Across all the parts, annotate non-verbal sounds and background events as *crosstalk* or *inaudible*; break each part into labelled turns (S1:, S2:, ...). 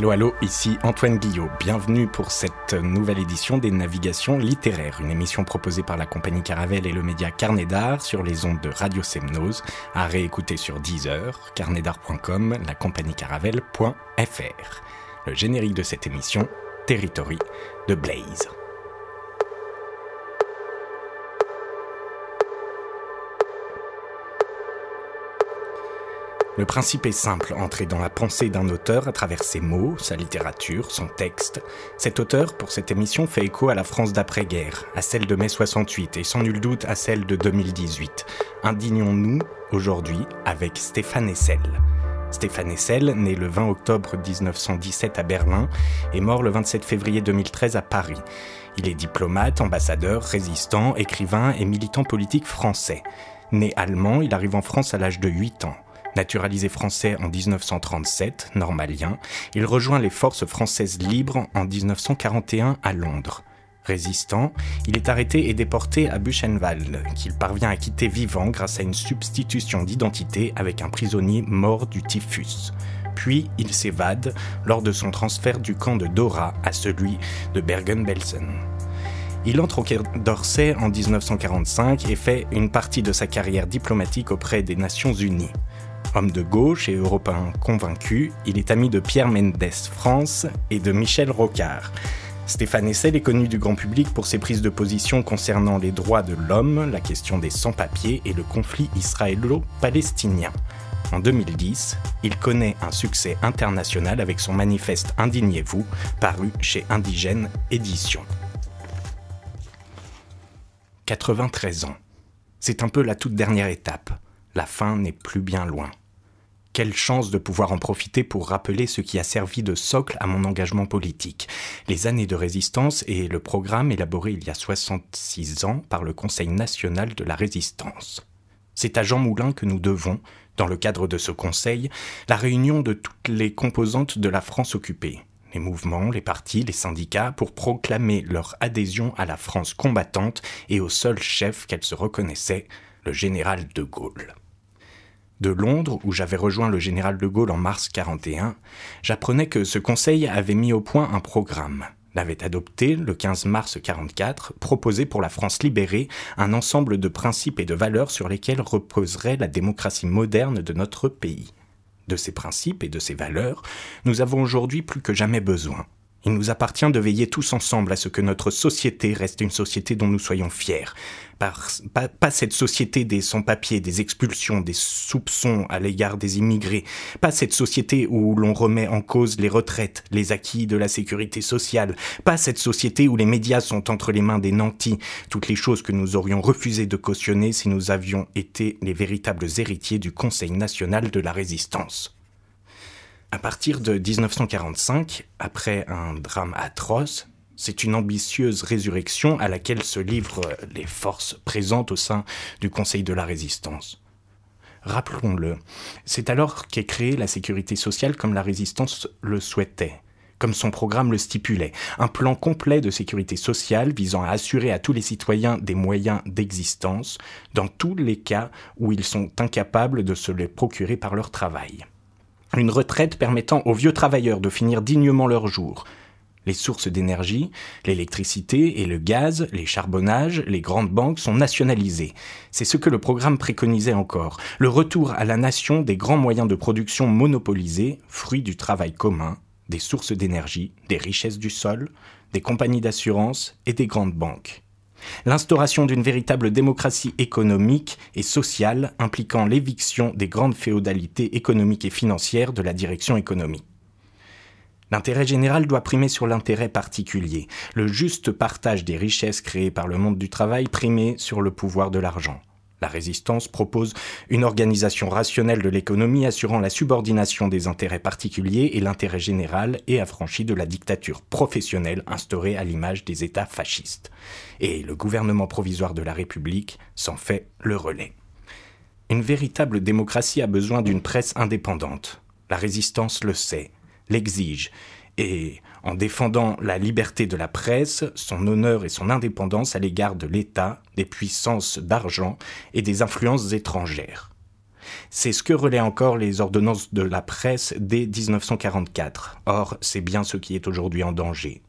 S1: Allô, allô, ici Antoine Guillot. Bienvenue pour cette nouvelle édition des Navigations littéraires, une émission proposée par la compagnie Caravelle et le média Carnet d'Art sur les ondes de Radio Semnose, à réécouter sur Deezer, carnetdart.com, la compagnie caravelle.fr. Le générique de cette émission, Territory de Blaze. Le principe est simple, entrer dans la pensée d'un auteur à travers ses mots, sa littérature, son texte. Cet auteur, pour cette émission, fait écho à la France d'après-guerre, à celle de mai 68 et sans nul doute à celle de 2018. Indignons-nous aujourd'hui avec Stéphane Hessel. Stéphane Hessel, né le 20 octobre 1917 à Berlin, est mort le 27 février 2013 à Paris. Il est diplomate, ambassadeur, résistant, écrivain et militant politique français. Né allemand, il arrive en France à l'âge de 8 ans. Naturalisé français en 1937, normalien, il rejoint les forces françaises libres en 1941 à Londres. Résistant, il est arrêté et déporté à Buchenwald, qu'il parvient à quitter vivant grâce à une substitution d'identité avec un prisonnier mort du typhus. Puis il s'évade lors de son transfert du camp de Dora à celui de Bergen-Belsen. Il entre au Quai d'Orsay en 1945 et fait une partie de sa carrière diplomatique auprès des Nations Unies. Homme de gauche et européen convaincu, il est ami de Pierre Mendès France et de Michel Rocard. Stéphane Hessel est connu du grand public pour ses prises de position concernant les droits de l'homme, la question des sans-papiers et le conflit israélo-palestinien. En 2010, il connaît un succès international avec son manifeste Indignez-vous, paru chez Indigène Éditions. 93 ans. C'est un peu la toute dernière étape. La fin n'est plus bien loin. Quelle chance de pouvoir en profiter pour rappeler ce qui a servi de socle à mon engagement politique. Les années de résistance et le programme élaboré il y a 66 ans par le Conseil national de la résistance. C'est à Jean Moulin que nous devons, dans le cadre de ce conseil, la réunion de toutes les composantes de la France occupée, les mouvements, les partis, les syndicats, pour proclamer leur adhésion à la France combattante et au seul chef qu'elle se reconnaissait, le général de Gaulle de Londres, où j'avais rejoint le général de Gaulle en mars 41, j'apprenais que ce conseil avait mis au point un programme, l'avait adopté le 15 mars 44, proposé pour la France libérée un ensemble de principes et de valeurs sur lesquels reposerait la démocratie moderne de notre pays. De ces principes et de ces valeurs, nous avons aujourd'hui plus que jamais besoin. Il nous appartient de veiller tous ensemble à ce que notre société reste une société dont nous soyons fiers. pas, cette société des sans-papiers, des expulsions, des soupçons à l'égard des immigrés. Pas cette société où l'on remet en cause les retraites, les acquis de la sécurité sociale. Pas cette société où les médias sont entre les mains des nantis. Toutes les choses que nous aurions refusé de cautionner si nous avions été les véritables héritiers du Conseil national de la résistance. À partir de 1945, après un drame atroce, c'est une ambitieuse résurrection à laquelle se livrent les forces présentes au sein du Conseil de la Résistance. Rappelons-le, c'est alors qu'est créée la sécurité sociale comme la résistance le souhaitait, comme son programme le stipulait, un plan complet de sécurité sociale visant à assurer à tous les citoyens des moyens d'existence, dans tous les cas où ils sont incapables de se les procurer par leur travail une retraite permettant aux vieux travailleurs de finir dignement leur jour. Les sources d'énergie, l'électricité et le gaz, les charbonnages, les grandes banques sont nationalisées. C'est ce que le programme préconisait encore. Le retour à la nation des grands moyens de production monopolisés, fruits du travail commun, des sources d'énergie, des richesses du sol, des compagnies d'assurance et des grandes banques l'instauration d'une véritable démocratie économique et sociale impliquant l'éviction des grandes féodalités économiques et financières de la direction économique. L'intérêt général doit primer sur l'intérêt particulier, le juste partage des richesses créées par le monde du travail primer sur le pouvoir de l'argent. La résistance propose une organisation rationnelle de l'économie assurant la subordination des intérêts particuliers et l'intérêt général et affranchie de la dictature professionnelle instaurée à l'image des États fascistes. Et le gouvernement provisoire de la République s'en fait le relais. Une véritable démocratie a besoin d'une presse indépendante. La résistance le sait, l'exige, et en défendant la liberté de la presse, son honneur et son indépendance à l'égard de l'État, des puissances d'argent et des influences étrangères. C'est ce que relaient encore les ordonnances de la presse dès 1944. Or, c'est bien ce qui est aujourd'hui en danger.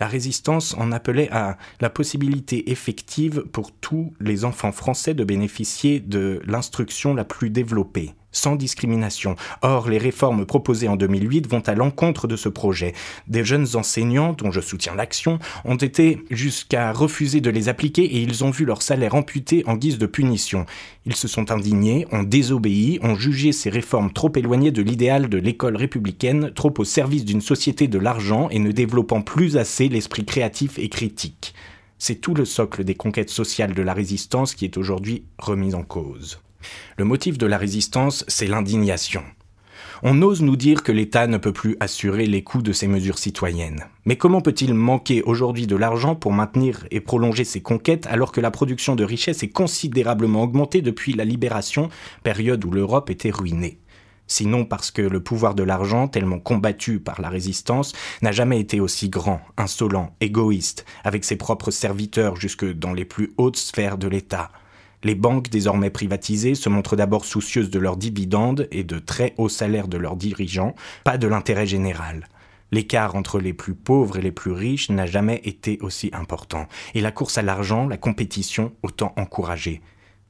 S1: La résistance en appelait à la possibilité effective pour tous les enfants français de bénéficier de l'instruction la plus développée sans discrimination. Or, les réformes proposées en 2008 vont à l'encontre de ce projet. Des jeunes enseignants, dont je soutiens l'action, ont été jusqu'à refuser de les appliquer et ils ont vu leur salaire amputé en guise de punition. Ils se sont indignés, ont désobéi, ont jugé ces réformes trop éloignées de l'idéal de l'école républicaine, trop au service d'une société de l'argent et ne développant plus assez l'esprit créatif et critique. C'est tout le socle des conquêtes sociales de la résistance qui est aujourd'hui remis en cause. Le motif de la résistance, c'est l'indignation. On ose nous dire que l'État ne peut plus assurer les coûts de ses mesures citoyennes. Mais comment peut-il manquer aujourd'hui de l'argent pour maintenir et prolonger ses conquêtes alors que la production de richesses est considérablement augmentée depuis la libération, période où l'Europe était ruinée? Sinon parce que le pouvoir de l'argent, tellement combattu par la résistance, n'a jamais été aussi grand, insolent, égoïste, avec ses propres serviteurs jusque dans les plus hautes sphères de l'État. Les banques désormais privatisées se montrent d'abord soucieuses de leurs dividendes et de très hauts salaires de leurs dirigeants, pas de l'intérêt général. L'écart entre les plus pauvres et les plus riches n'a jamais été aussi important, et la course à l'argent, la compétition, autant encouragée.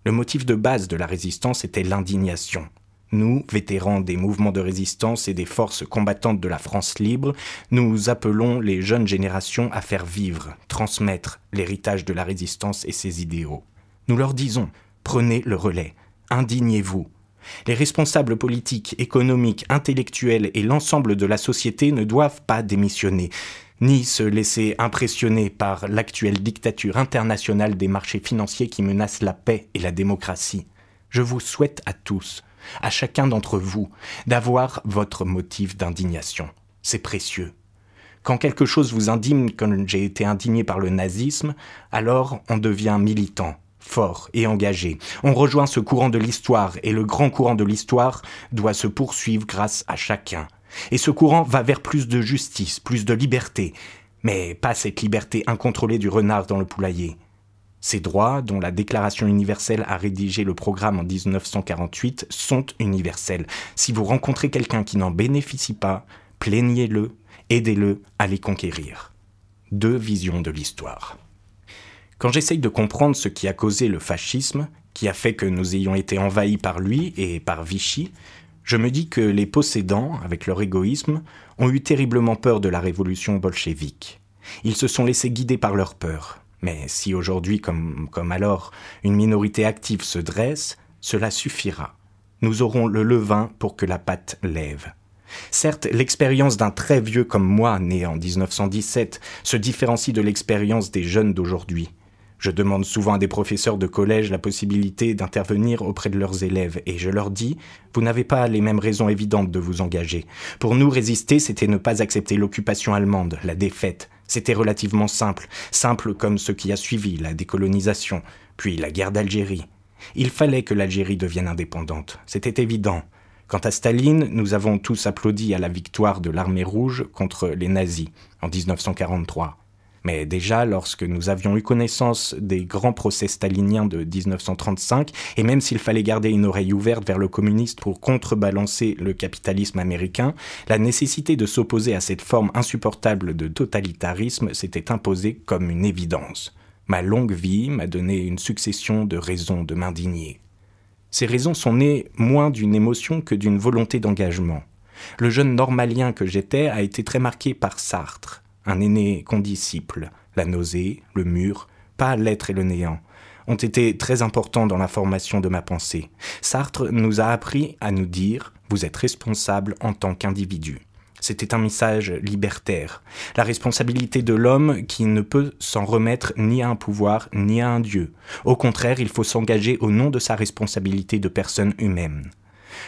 S1: Le motif de base de la résistance était l'indignation. Nous, vétérans des mouvements de résistance et des forces combattantes de la France libre, nous appelons les jeunes générations à faire vivre, transmettre l'héritage de la résistance et ses idéaux. Nous leur disons, prenez le relais, indignez-vous. Les responsables politiques, économiques, intellectuels et l'ensemble de la société ne doivent pas démissionner, ni se laisser impressionner par l'actuelle dictature internationale des marchés financiers qui menace la paix et la démocratie. Je vous souhaite à tous, à chacun d'entre vous, d'avoir votre motif d'indignation. C'est précieux. Quand quelque chose vous indigne comme j'ai été indigné par le nazisme, alors on devient militant, fort et engagé. On rejoint ce courant de l'histoire et le grand courant de l'histoire doit se poursuivre grâce à chacun. Et ce courant va vers plus de justice, plus de liberté, mais pas cette liberté incontrôlée du renard dans le poulailler. Ces droits, dont la Déclaration universelle a rédigé le programme en 1948, sont universels. Si vous rencontrez quelqu'un qui n'en bénéficie pas, plaignez-le, aidez-le à les conquérir. Deux visions de l'histoire. Quand j'essaye de comprendre ce qui a causé le fascisme, qui a fait que nous ayons été envahis par lui et par Vichy, je me dis que les possédants, avec leur égoïsme, ont eu terriblement peur de la révolution bolchevique. Ils se sont laissés guider par leur peur. Mais si aujourd'hui, comme, comme alors, une minorité active se dresse, cela suffira. Nous aurons le levain pour que la pâte lève. Certes, l'expérience d'un très vieux comme moi, né en 1917, se différencie de l'expérience des jeunes d'aujourd'hui. Je demande souvent à des professeurs de collège la possibilité d'intervenir auprès de leurs élèves et je leur dis, vous n'avez pas les mêmes raisons évidentes de vous engager. Pour nous, résister, c'était ne pas accepter l'occupation allemande, la défaite. C'était relativement simple, simple comme ce qui a suivi, la décolonisation, puis la guerre d'Algérie. Il fallait que l'Algérie devienne indépendante, c'était évident. Quant à Staline, nous avons tous applaudi à la victoire de l'armée rouge contre les nazis en 1943. Mais déjà, lorsque nous avions eu connaissance des grands procès staliniens de 1935, et même s'il fallait garder une oreille ouverte vers le communiste pour contrebalancer le capitalisme américain, la nécessité de s'opposer à cette forme insupportable de totalitarisme s'était imposée comme une évidence. Ma longue vie m'a donné une succession de raisons de m'indigner. Ces raisons sont nées moins d'une émotion que d'une volonté d'engagement. Le jeune normalien que j'étais a été très marqué par Sartre un aîné condisciple, la nausée, le mur, pas l'être et le néant, ont été très importants dans la formation de ma pensée. Sartre nous a appris à nous dire Vous êtes responsable en tant qu'individu. C'était un message libertaire, la responsabilité de l'homme qui ne peut s'en remettre ni à un pouvoir ni à un Dieu. Au contraire, il faut s'engager au nom de sa responsabilité de personne humaine.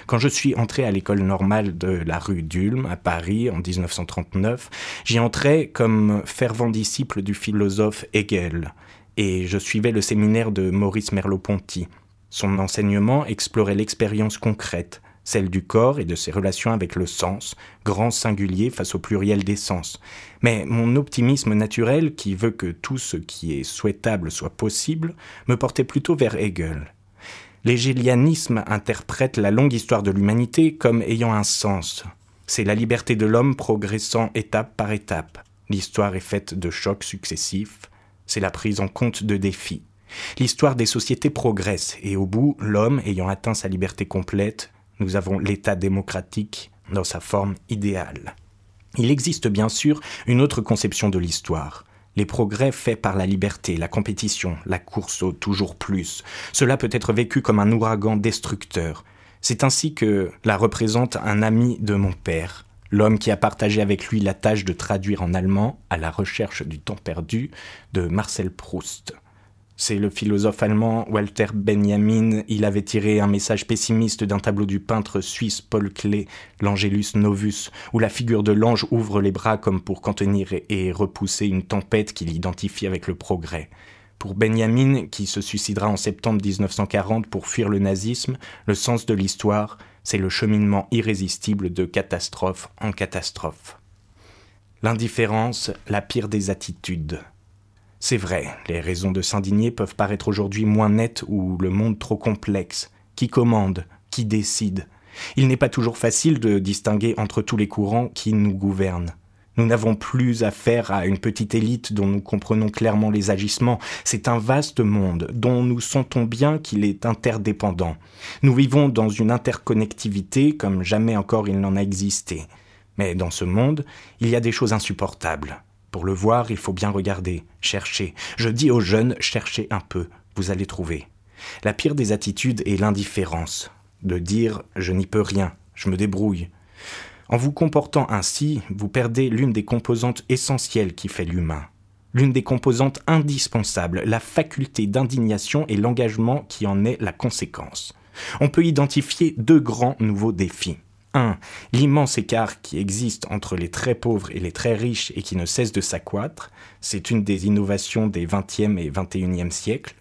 S1: Quand je suis entré à l'école normale de la rue d'Ulm, à Paris, en 1939, j'y entrais comme fervent disciple du philosophe Hegel, et je suivais le séminaire de Maurice Merleau-Ponty. Son enseignement explorait l'expérience concrète, celle du corps et de ses relations avec le sens, grand singulier face au pluriel des sens. Mais mon optimisme naturel, qui veut que tout ce qui est souhaitable soit possible, me portait plutôt vers Hegel. L'hégélianisme interprète la longue histoire de l'humanité comme ayant un sens. C'est la liberté de l'homme progressant étape par étape. L'histoire est faite de chocs successifs, c'est la prise en compte de défis. L'histoire des sociétés progresse et au bout, l'homme ayant atteint sa liberté complète, nous avons l'État démocratique dans sa forme idéale. Il existe bien sûr une autre conception de l'histoire. Les progrès faits par la liberté, la compétition, la course au toujours plus. Cela peut être vécu comme un ouragan destructeur. C'est ainsi que la représente un ami de mon père, l'homme qui a partagé avec lui la tâche de traduire en allemand À la recherche du temps perdu de Marcel Proust. C'est le philosophe allemand Walter Benjamin. Il avait tiré un message pessimiste d'un tableau du peintre suisse Paul Klee, l'Angelus Novus, où la figure de l'ange ouvre les bras comme pour contenir et repousser une tempête qu'il identifie avec le progrès. Pour Benjamin, qui se suicidera en septembre 1940 pour fuir le nazisme, le sens de l'histoire, c'est le cheminement irrésistible de catastrophe en catastrophe. L'indifférence, la pire des attitudes. C'est vrai, les raisons de s'indigner peuvent paraître aujourd'hui moins nettes ou le monde trop complexe. Qui commande Qui décide? Il n'est pas toujours facile de distinguer entre tous les courants qui nous gouvernent. Nous n'avons plus affaire à une petite élite dont nous comprenons clairement les agissements. C'est un vaste monde dont nous sentons bien qu'il est interdépendant. Nous vivons dans une interconnectivité comme jamais encore il n'en a existé. Mais dans ce monde, il y a des choses insupportables. Pour le voir, il faut bien regarder, chercher. Je dis aux jeunes, cherchez un peu, vous allez trouver. La pire des attitudes est l'indifférence, de dire je n'y peux rien, je me débrouille. En vous comportant ainsi, vous perdez l'une des composantes essentielles qui fait l'humain, l'une des composantes indispensables, la faculté d'indignation et l'engagement qui en est la conséquence. On peut identifier deux grands nouveaux défis. 1. L'immense écart qui existe entre les très pauvres et les très riches et qui ne cesse de s'accroître, c'est une des innovations des 20e et 21e siècles.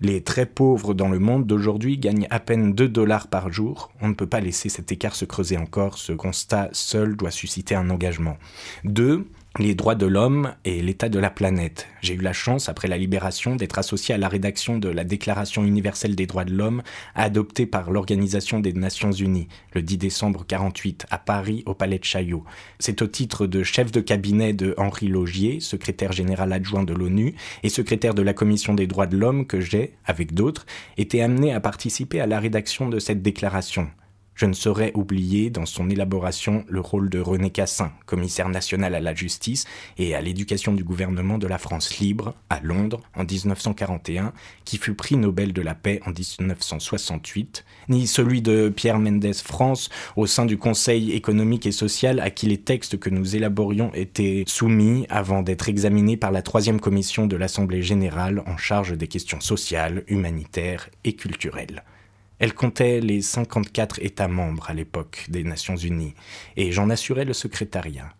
S1: Les très pauvres dans le monde d'aujourd'hui gagnent à peine 2 dollars par jour. On ne peut pas laisser cet écart se creuser encore. Ce constat seul doit susciter un engagement. 2 les droits de l'homme et l'état de la planète. J'ai eu la chance, après la libération, d'être associé à la rédaction de la Déclaration universelle des droits de l'homme, adoptée par l'Organisation des Nations Unies, le 10 décembre 48, à Paris, au Palais de Chaillot. C'est au titre de chef de cabinet de Henri Logier, secrétaire général adjoint de l'ONU et secrétaire de la Commission des droits de l'homme, que j'ai, avec d'autres, été amené à participer à la rédaction de cette déclaration. Je ne saurais oublier dans son élaboration le rôle de René Cassin, commissaire national à la justice et à l'éducation du gouvernement de la France libre à Londres en 1941, qui fut prix Nobel de la paix en 1968, ni celui de Pierre Mendès France au sein du Conseil économique et social à qui les textes que nous élaborions étaient soumis avant d'être examinés par la troisième commission de l'Assemblée générale en charge des questions sociales, humanitaires et culturelles. Elle comptait les 54 États membres à l'époque des Nations Unies, et j'en assurais le secrétariat.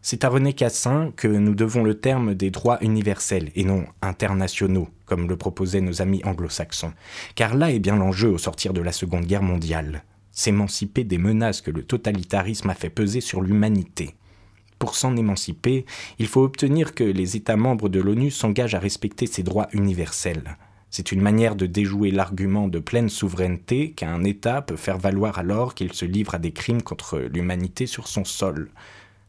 S1: C'est à René Cassin que nous devons le terme des droits universels et non internationaux, comme le proposaient nos amis anglo-saxons, car là est bien l'enjeu au sortir de la Seconde Guerre mondiale, s'émanciper des menaces que le totalitarisme a fait peser sur l'humanité. Pour s'en émanciper, il faut obtenir que les États membres de l'ONU s'engagent à respecter ces droits universels. C'est une manière de déjouer l'argument de pleine souveraineté qu'un État peut faire valoir alors qu'il se livre à des crimes contre l'humanité sur son sol.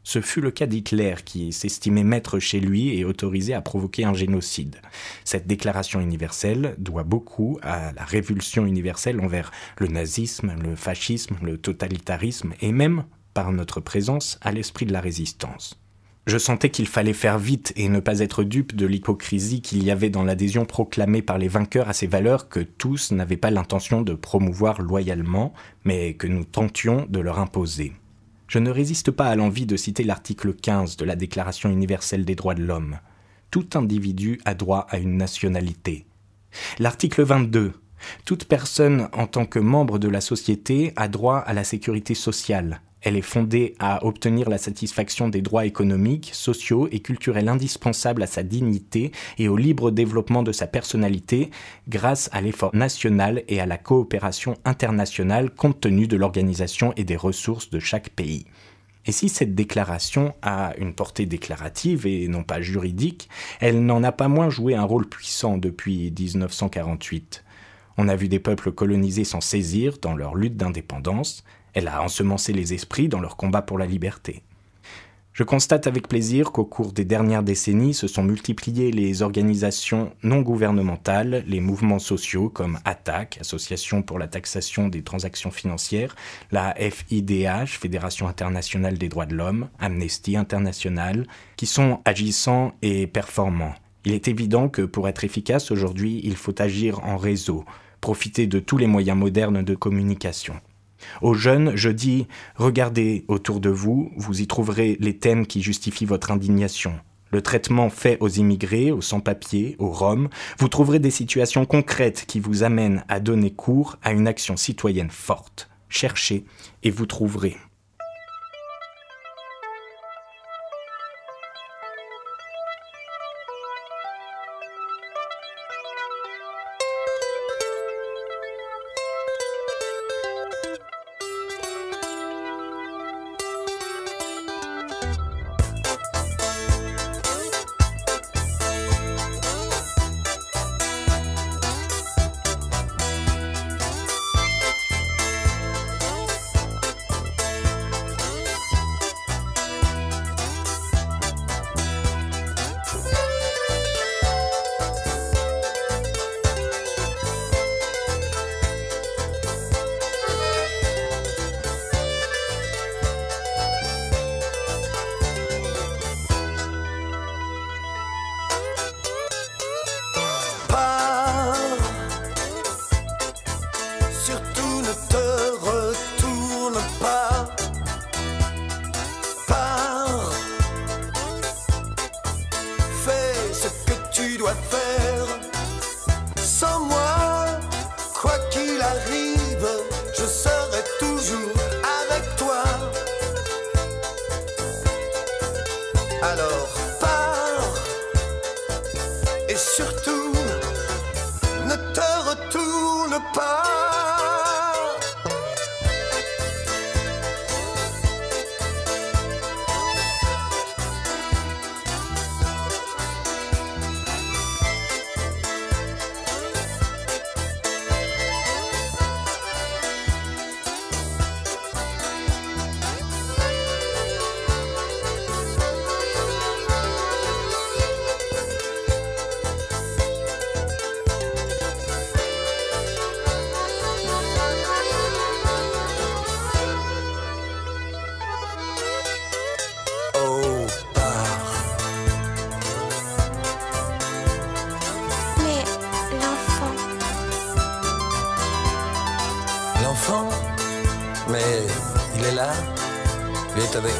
S1: Ce fut le cas d'Hitler qui s'estimait maître chez lui et autorisé à provoquer un génocide. Cette déclaration universelle doit beaucoup à la révulsion universelle envers le nazisme, le fascisme, le totalitarisme et même, par notre présence, à l'esprit de la résistance. Je sentais qu'il fallait faire vite et ne pas être dupe de l'hypocrisie qu'il y avait dans l'adhésion proclamée par les vainqueurs à ces valeurs que tous n'avaient pas l'intention de promouvoir loyalement, mais que nous tentions de leur imposer. Je ne résiste pas à l'envie de citer l'article 15 de la Déclaration universelle des droits de l'homme. Tout individu a droit à une nationalité. L'article 22. Toute personne en tant que membre de la société a droit à la sécurité sociale, elle est fondée à obtenir la satisfaction des droits économiques, sociaux et culturels indispensables à sa dignité et au libre développement de sa personnalité grâce à l'effort national et à la coopération internationale compte tenu de l'organisation et des ressources de chaque pays. Et si cette déclaration a une portée déclarative et non pas juridique, elle n'en a pas moins joué un rôle puissant depuis 1948. On a vu des peuples colonisés s'en saisir dans leur lutte d'indépendance. Elle a ensemencé les esprits dans leur combat pour la liberté. Je constate avec plaisir qu'au cours des dernières décennies se sont multipliées les organisations non gouvernementales, les mouvements sociaux comme ATTAC, Association pour la taxation des transactions financières, la FIDH, Fédération internationale des droits de l'homme, Amnesty International, qui sont agissants et performants. Il est évident que pour être efficace aujourd'hui, il faut agir en réseau, profiter de tous les moyens modernes de communication. Aux jeunes, je dis, regardez autour de vous, vous y trouverez les thèmes qui justifient votre indignation. Le traitement fait aux immigrés, aux sans-papiers, aux Roms, vous trouverez des situations concrètes qui vous amènent à donner cours à une action citoyenne forte. Cherchez et vous trouverez.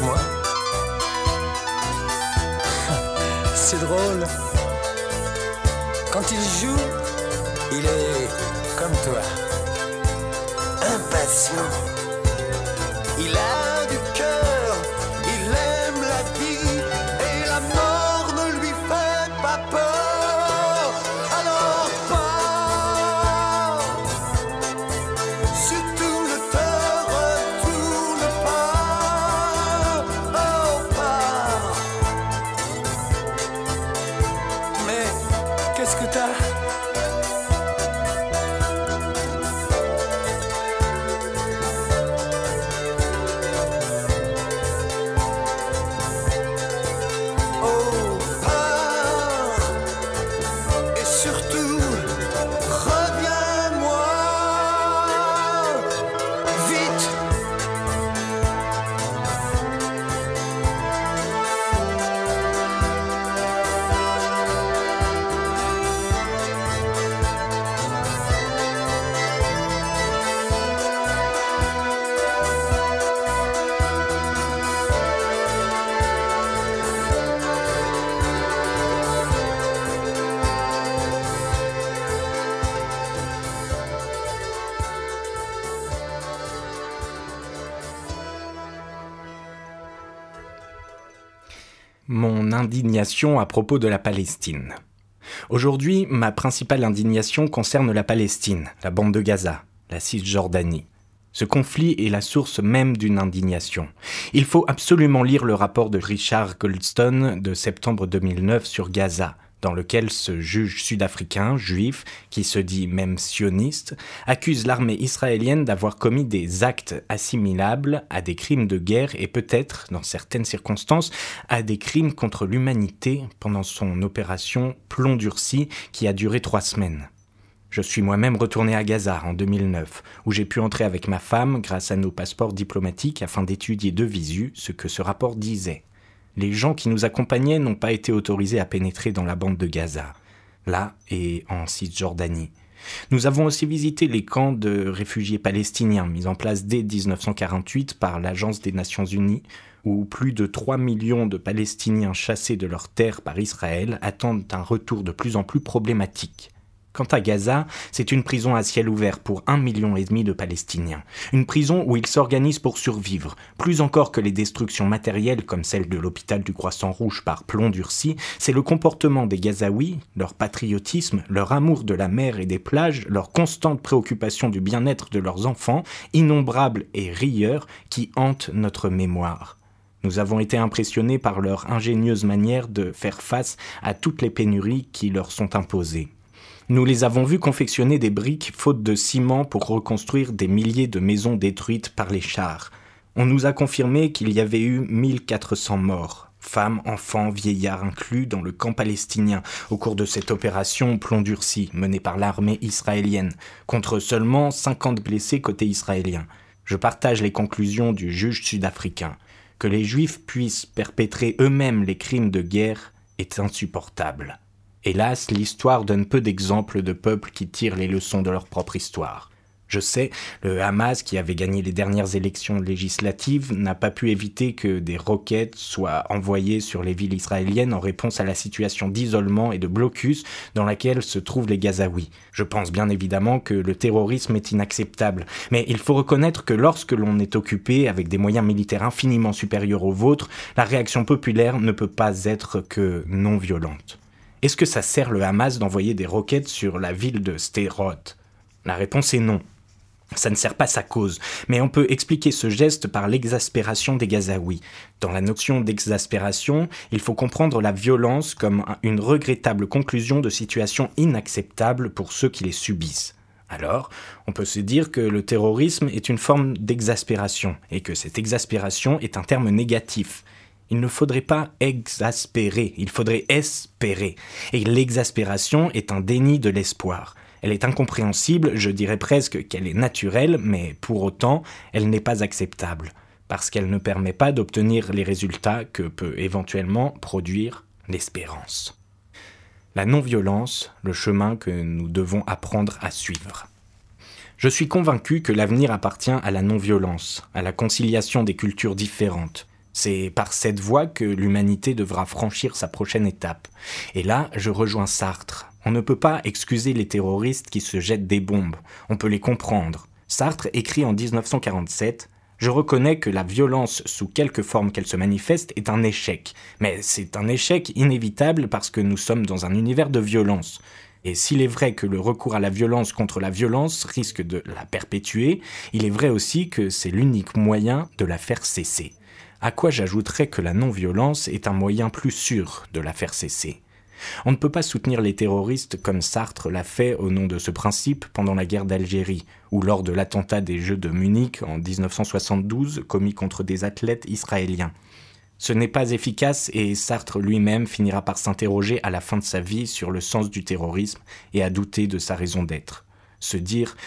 S2: Moi. *laughs* C'est drôle. Quand il joue, しくた
S1: mon indignation à propos de la Palestine. Aujourd'hui, ma principale indignation concerne la Palestine, la bande de Gaza, la Cisjordanie. Ce conflit est la source même d'une indignation. Il faut absolument lire le rapport de Richard Goldstone de septembre 2009 sur Gaza, dans lequel ce juge sud-africain, juif, qui se dit même sioniste, accuse l'armée israélienne d'avoir commis des actes assimilables à des crimes de guerre et peut-être, dans certaines circonstances, à des crimes contre l'humanité pendant son opération Plomb durci qui a duré trois semaines. Je suis moi-même retourné à Gaza en 2009, où j'ai pu entrer avec ma femme grâce à nos passeports diplomatiques afin d'étudier de visu ce que ce rapport disait. Les gens qui nous accompagnaient n'ont pas été autorisés à pénétrer dans la bande de Gaza, là et en Cisjordanie. Nous avons aussi visité les camps de réfugiés palestiniens mis en place dès 1948 par l'Agence des Nations Unies, où plus de 3 millions de Palestiniens chassés de leurs terres par Israël attendent un retour de plus en plus problématique. Quant à Gaza, c'est une prison à ciel ouvert pour un million et demi de Palestiniens. Une prison où ils s'organisent pour survivre. Plus encore que les destructions matérielles comme celle de l'hôpital du Croissant Rouge par plomb durci, c'est le comportement des Gazaouis, leur patriotisme, leur amour de la mer et des plages, leur constante préoccupation du bien-être de leurs enfants, innombrables et rieurs, qui hantent notre mémoire. Nous avons été impressionnés par leur ingénieuse manière de faire face à toutes les pénuries qui leur sont imposées. Nous les avons vus confectionner des briques faute de ciment pour reconstruire des milliers de maisons détruites par les chars. On nous a confirmé qu'il y avait eu 1400 morts, femmes, enfants, vieillards inclus, dans le camp palestinien au cours de cette opération plomb durci menée par l'armée israélienne, contre seulement 50 blessés côté israélien. Je partage les conclusions du juge sud-africain. Que les juifs puissent perpétrer eux-mêmes les crimes de guerre est insupportable. Hélas, l'histoire donne peu d'exemples de peuples qui tirent les leçons de leur propre histoire. Je sais, le Hamas, qui avait gagné les dernières élections législatives, n'a pas pu éviter que des roquettes soient envoyées sur les villes israéliennes en réponse à la situation d'isolement et de blocus dans laquelle se trouvent les Gazaouis. Je pense bien évidemment que le terrorisme est inacceptable, mais il faut reconnaître que lorsque l'on est occupé avec des moyens militaires infiniment supérieurs aux vôtres, la réaction populaire ne peut pas être que non violente. Est-ce que ça sert le Hamas d'envoyer des roquettes sur la ville de Sderot? La réponse est non. Ça ne sert pas sa cause, mais on peut expliquer ce geste par l'exaspération des Gazaouis. Dans la notion d'exaspération, il faut comprendre la violence comme une regrettable conclusion de situations inacceptables pour ceux qui les subissent. Alors, on peut se dire que le terrorisme est une forme d'exaspération, et que cette exaspération est un terme négatif. Il ne faudrait pas exaspérer, il faudrait espérer. Et l'exaspération est un déni de l'espoir. Elle est incompréhensible, je dirais presque qu'elle est naturelle, mais pour autant, elle n'est pas acceptable, parce qu'elle ne permet pas d'obtenir les résultats que peut éventuellement produire l'espérance. La non-violence, le chemin que nous devons apprendre à suivre. Je suis convaincu que l'avenir appartient à la non-violence, à la conciliation des cultures différentes, c'est par cette voie que l'humanité devra franchir sa prochaine étape. Et là, je rejoins Sartre. On ne peut pas excuser les terroristes qui se jettent des bombes. On peut les comprendre. Sartre écrit en 1947 je reconnais que la violence, sous quelque forme qu'elle se manifeste, est un échec. Mais c'est un échec inévitable parce que nous sommes dans un univers de violence. Et s'il est vrai que le recours à la violence contre la violence risque de la perpétuer, il est vrai aussi que c'est l'unique moyen de la faire cesser à quoi j'ajouterais que la non-violence est un moyen plus sûr de la faire cesser. On ne peut pas soutenir les terroristes comme Sartre l'a fait au nom de ce principe pendant la guerre d'Algérie ou lors de l'attentat des Jeux de Munich en 1972 commis contre des athlètes israéliens. Ce n'est pas efficace et Sartre lui-même finira par s'interroger à la fin de sa vie sur le sens du terrorisme et à douter de sa raison d'être. Se dire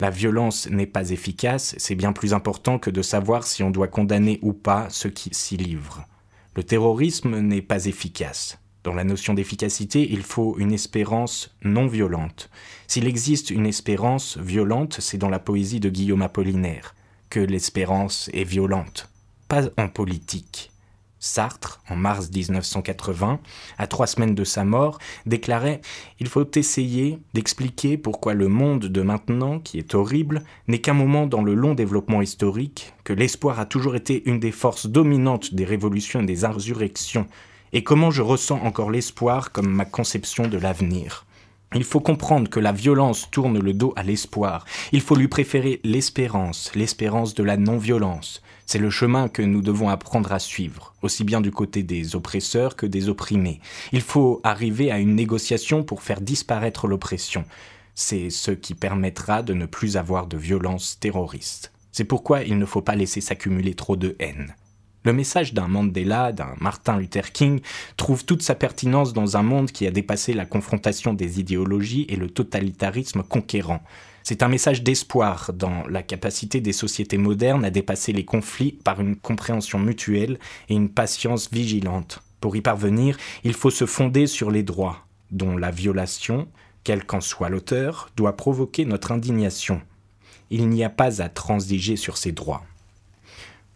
S1: la violence n'est pas efficace, c'est bien plus important que de savoir si on doit condamner ou pas ceux qui s'y livrent. Le terrorisme n'est pas efficace. Dans la notion d'efficacité, il faut une espérance non violente. S'il existe une espérance violente, c'est dans la poésie de Guillaume Apollinaire, que l'espérance est violente, pas en politique. Sartre, en mars 1980, à trois semaines de sa mort, déclarait Il faut essayer d'expliquer pourquoi le monde de maintenant, qui est horrible, n'est qu'un moment dans le long développement historique, que l'espoir a toujours été une des forces dominantes des révolutions et des insurrections, et comment je ressens encore l'espoir comme ma conception de l'avenir. Il faut comprendre que la violence tourne le dos à l'espoir. Il faut lui préférer l'espérance, l'espérance de la non-violence. C'est le chemin que nous devons apprendre à suivre, aussi bien du côté des oppresseurs que des opprimés. Il faut arriver à une négociation pour faire disparaître l'oppression. C'est ce qui permettra de ne plus avoir de violence terroriste. C'est pourquoi il ne faut pas laisser s'accumuler trop de haine. Le message d'un Mandela, d'un Martin Luther King, trouve toute sa pertinence dans un monde qui a dépassé la confrontation des idéologies et le totalitarisme conquérant. C'est un message d'espoir dans la capacité des sociétés modernes à dépasser les conflits par une compréhension mutuelle et une patience vigilante. Pour y parvenir, il faut se fonder sur les droits, dont la violation, quel qu'en soit l'auteur, doit provoquer notre indignation. Il n'y a pas à transiger sur ces droits.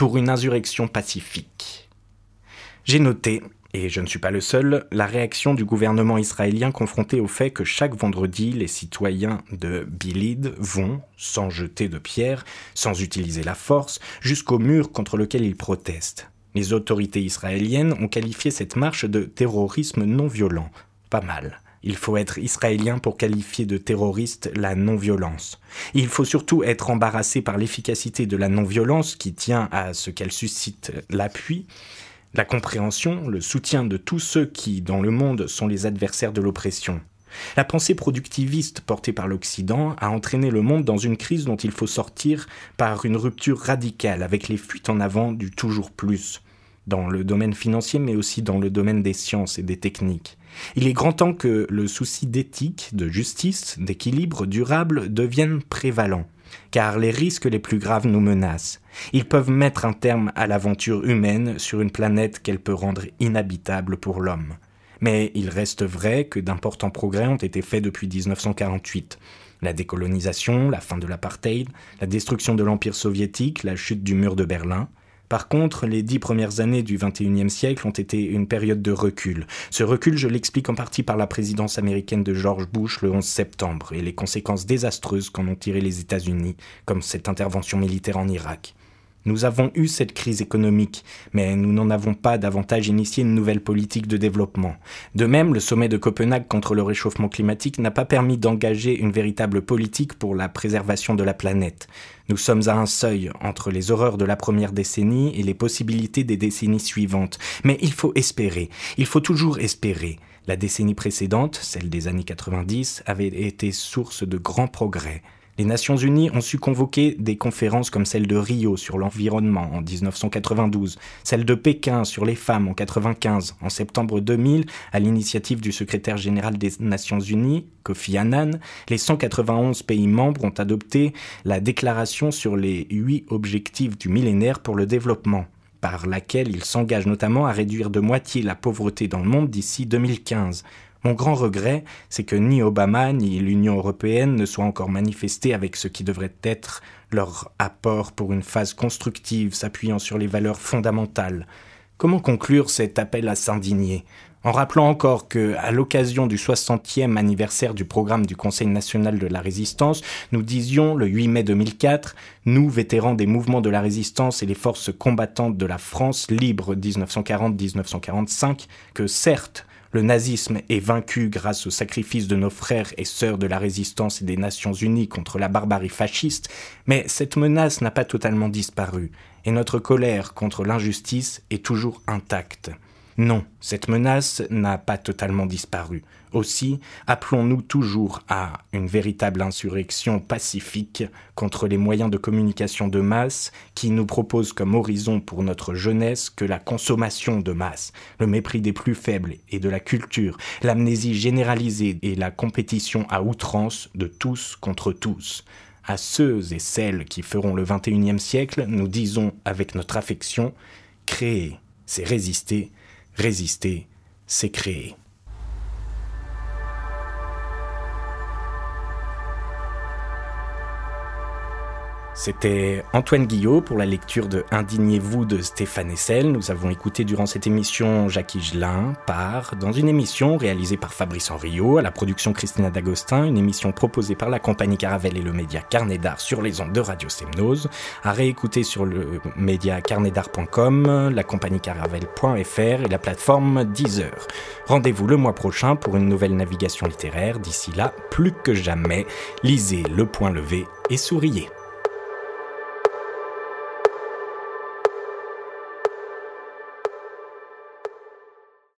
S1: Pour une insurrection pacifique. J'ai noté et je ne suis pas le seul, la réaction du gouvernement israélien confronté au fait que chaque vendredi, les citoyens de Bilid vont, sans jeter de pierres, sans utiliser la force, jusqu'au mur contre lequel ils protestent. Les autorités israéliennes ont qualifié cette marche de terrorisme non violent. Pas mal. Il faut être israélien pour qualifier de terroriste la non-violence. Il faut surtout être embarrassé par l'efficacité de la non-violence qui tient à ce qu'elle suscite l'appui, la compréhension, le soutien de tous ceux qui, dans le monde, sont les adversaires de l'oppression. La pensée productiviste portée par l'Occident a entraîné le monde dans une crise dont il faut sortir par une rupture radicale avec les fuites en avant du toujours plus, dans le domaine financier mais aussi dans le domaine des sciences et des techniques. Il est grand temps que le souci d'éthique, de justice, d'équilibre durable devienne prévalent car les risques les plus graves nous menacent. Ils peuvent mettre un terme à l'aventure humaine sur une planète qu'elle peut rendre inhabitable pour l'homme. Mais il reste vrai que d'importants progrès ont été faits depuis 1948. La décolonisation, la fin de l'apartheid, la destruction de l'Empire soviétique, la chute du mur de Berlin, par contre, les dix premières années du XXIe siècle ont été une période de recul. Ce recul, je l'explique en partie par la présidence américaine de George Bush le 11 septembre et les conséquences désastreuses qu'en ont tiré les États-Unis, comme cette intervention militaire en Irak. Nous avons eu cette crise économique, mais nous n'en avons pas davantage initié une nouvelle politique de développement. De même, le sommet de Copenhague contre le réchauffement climatique n'a pas permis d'engager une véritable politique pour la préservation de la planète. Nous sommes à un seuil entre les horreurs de la première décennie et les possibilités des décennies suivantes. Mais il faut espérer, il faut toujours espérer. La décennie précédente, celle des années 90, avait été source de grands progrès. Les Nations Unies ont su convoquer des conférences comme celle de Rio sur l'environnement en 1992, celle de Pékin sur les femmes en 95, en septembre 2000, à l'initiative du secrétaire général des Nations Unies, Kofi Annan, les 191 pays membres ont adopté la déclaration sur les huit objectifs du millénaire pour le développement par laquelle ils s'engagent notamment à réduire de moitié la pauvreté dans le monde d'ici 2015. Mon grand regret, c'est que ni Obama ni l'Union européenne ne soient encore manifestés avec ce qui devrait être leur apport pour une phase constructive s'appuyant sur les valeurs fondamentales. Comment conclure cet appel à s'indigner? En rappelant encore que, à l'occasion du 60e anniversaire du programme du Conseil national de la résistance, nous disions le 8 mai 2004, nous, vétérans des mouvements de la résistance et les forces combattantes de la France libre 1940-1945, que certes, le nazisme est vaincu grâce au sacrifice de nos frères et sœurs de la résistance et des Nations Unies contre la barbarie fasciste, mais cette menace n'a pas totalement disparu, et notre colère contre l'injustice est toujours intacte. Non, cette menace n'a pas totalement disparu. Aussi, appelons-nous toujours à une véritable insurrection pacifique contre les moyens de communication de masse qui nous proposent comme horizon pour notre jeunesse que la consommation de masse, le mépris des plus faibles et de la culture, l'amnésie généralisée et la compétition à outrance de tous contre tous. À ceux et celles qui feront le XXIe siècle, nous disons avec notre affection, créer, c'est résister, Résister, c'est créer. C'était Antoine Guillot pour la lecture de Indignez-vous de Stéphane Essel. Nous avons écouté durant cette émission Jacques Higelin par, dans une émission réalisée par Fabrice Henriot, à la production Christina D'Agostin, une émission proposée par la compagnie Caravelle et le média Carnet d'Art sur les ondes de Radio Semnose, à réécouter sur le média carnetdart.com, la compagnie caravelle.fr et la plateforme Deezer. Rendez-vous le mois prochain pour une nouvelle navigation littéraire. D'ici là, plus que jamais, lisez le point levé et souriez.